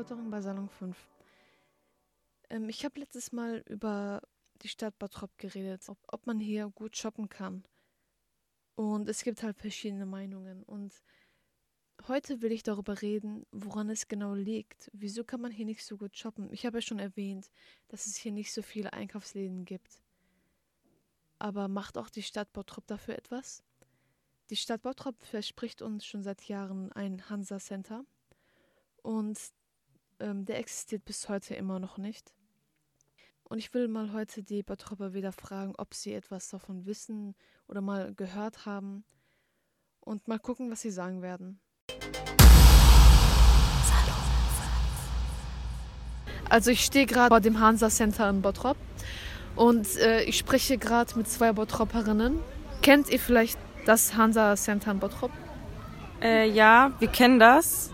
Reporterin bei Salon 5. Ähm, ich habe letztes Mal über die Stadt Bottrop geredet, ob, ob man hier gut shoppen kann. Und es gibt halt verschiedene Meinungen. Und heute will ich darüber reden, woran es genau liegt. Wieso kann man hier nicht so gut shoppen? Ich habe ja schon erwähnt, dass es hier nicht so viele Einkaufsläden gibt. Aber macht auch die Stadt Bottrop dafür etwas? Die Stadt Bottrop verspricht uns schon seit Jahren ein Hansa Center. Und ähm, der existiert bis heute immer noch nicht. Und ich will mal heute die Bottropper wieder fragen, ob sie etwas davon wissen oder mal gehört haben. Und mal gucken, was sie sagen werden. Also ich stehe gerade vor dem Hansa Center in Bottrop und äh, ich spreche gerade mit zwei Bottropperinnen. Kennt ihr vielleicht das Hansa Center in Bottrop? Äh, ja, wir kennen das.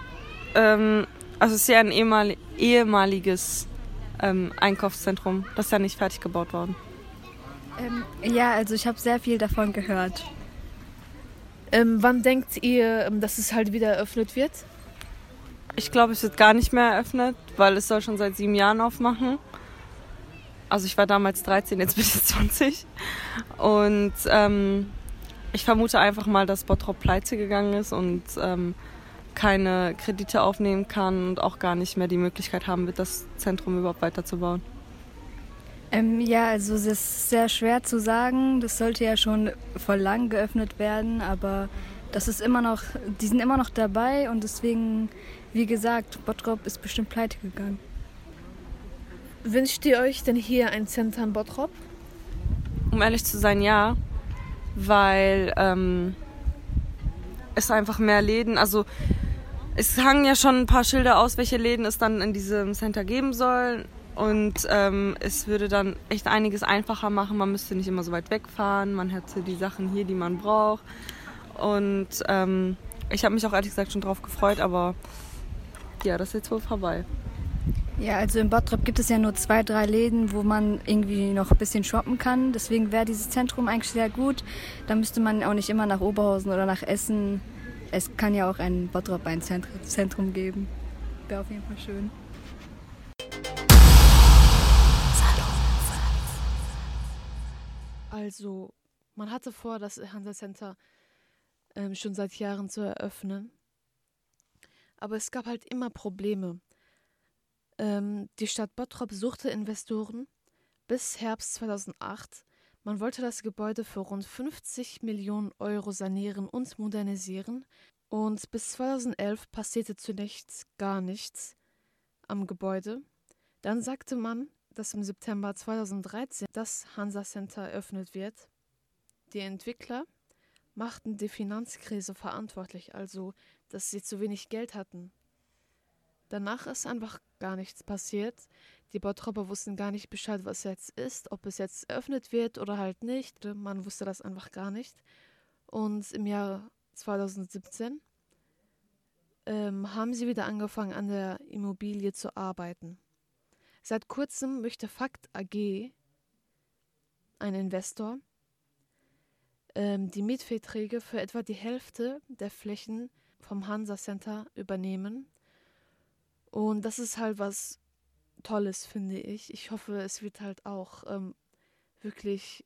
Ähm, also es ist ja ein ehemal ehemaliges ähm, Einkaufszentrum. Das ist ja nicht fertig gebaut worden. Ähm, ja, also ich habe sehr viel davon gehört. Ähm, wann denkt ihr, ähm, dass es halt wieder eröffnet wird? Ich glaube, es wird gar nicht mehr eröffnet, weil es soll schon seit sieben Jahren aufmachen. Also ich war damals 13, jetzt bin ich 20. Und ähm, ich vermute einfach mal, dass Bottrop pleite gegangen ist und ähm, keine Kredite aufnehmen kann und auch gar nicht mehr die Möglichkeit haben wird, das Zentrum überhaupt weiterzubauen? Ähm, ja, also es ist sehr schwer zu sagen. Das sollte ja schon vor lang geöffnet werden, aber das ist immer noch, die sind immer noch dabei und deswegen, wie gesagt, Bottrop ist bestimmt pleite gegangen. Wünscht ihr euch denn hier ein Center in Bottrop? Um ehrlich zu sein, ja, weil ähm, es einfach mehr Läden, also es hangen ja schon ein paar Schilder aus, welche Läden es dann in diesem Center geben soll. Und ähm, es würde dann echt einiges einfacher machen. Man müsste nicht immer so weit wegfahren. Man hätte die Sachen hier, die man braucht. Und ähm, ich habe mich auch ehrlich gesagt schon drauf gefreut, aber ja, das ist jetzt wohl vorbei. Ja, also in Bottrop gibt es ja nur zwei, drei Läden, wo man irgendwie noch ein bisschen shoppen kann. Deswegen wäre dieses Zentrum eigentlich sehr gut. Da müsste man auch nicht immer nach Oberhausen oder nach Essen es kann ja auch ein Bottrop ein Zentrum geben. Wäre auf jeden Fall schön. Also, man hatte vor, das Hansa Center ähm, schon seit Jahren zu eröffnen. Aber es gab halt immer Probleme. Ähm, die Stadt Bottrop suchte Investoren bis Herbst 2008 man wollte das Gebäude für rund 50 Millionen Euro sanieren und modernisieren und bis 2011 passierte zunächst gar nichts am Gebäude. Dann sagte man, dass im September 2013 das Hansa Center eröffnet wird. Die Entwickler machten die Finanzkrise verantwortlich, also dass sie zu wenig Geld hatten. Danach ist einfach gar nichts passiert. Die Bautropper wussten gar nicht Bescheid, was jetzt ist, ob es jetzt eröffnet wird oder halt nicht. Man wusste das einfach gar nicht. Und im Jahr 2017 ähm, haben sie wieder angefangen, an der Immobilie zu arbeiten. Seit kurzem möchte Fakt AG, ein Investor, ähm, die Mietverträge für etwa die Hälfte der Flächen vom Hansa Center übernehmen. Und das ist halt was Tolles, finde ich. Ich hoffe, es wird halt auch ähm, wirklich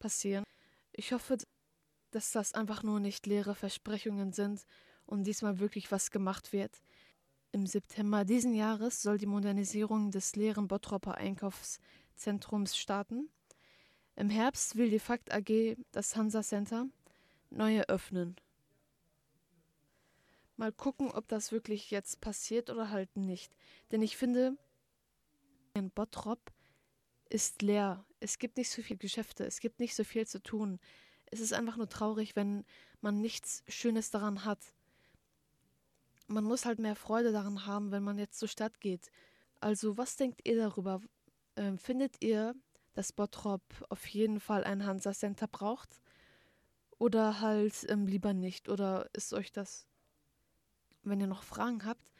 passieren. Ich hoffe, dass das einfach nur nicht leere Versprechungen sind und diesmal wirklich was gemacht wird. Im September diesen Jahres soll die Modernisierung des leeren Bottropper Einkaufszentrums starten. Im Herbst will die Fakt AG das Hansa Center neu eröffnen. Mal gucken, ob das wirklich jetzt passiert oder halt nicht. Denn ich finde, in Bottrop ist leer. Es gibt nicht so viele Geschäfte, es gibt nicht so viel zu tun. Es ist einfach nur traurig, wenn man nichts Schönes daran hat. Man muss halt mehr Freude daran haben, wenn man jetzt zur Stadt geht. Also, was denkt ihr darüber? Ähm, findet ihr, dass Bottrop auf jeden Fall ein Hansa Center braucht? Oder halt ähm, lieber nicht? Oder ist euch das, wenn ihr noch Fragen habt,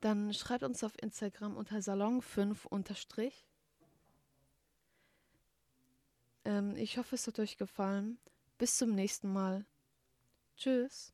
dann schreibt uns auf Instagram unter Salon5 unterstrich. Ähm, ich hoffe, es hat euch gefallen. Bis zum nächsten Mal. Tschüss.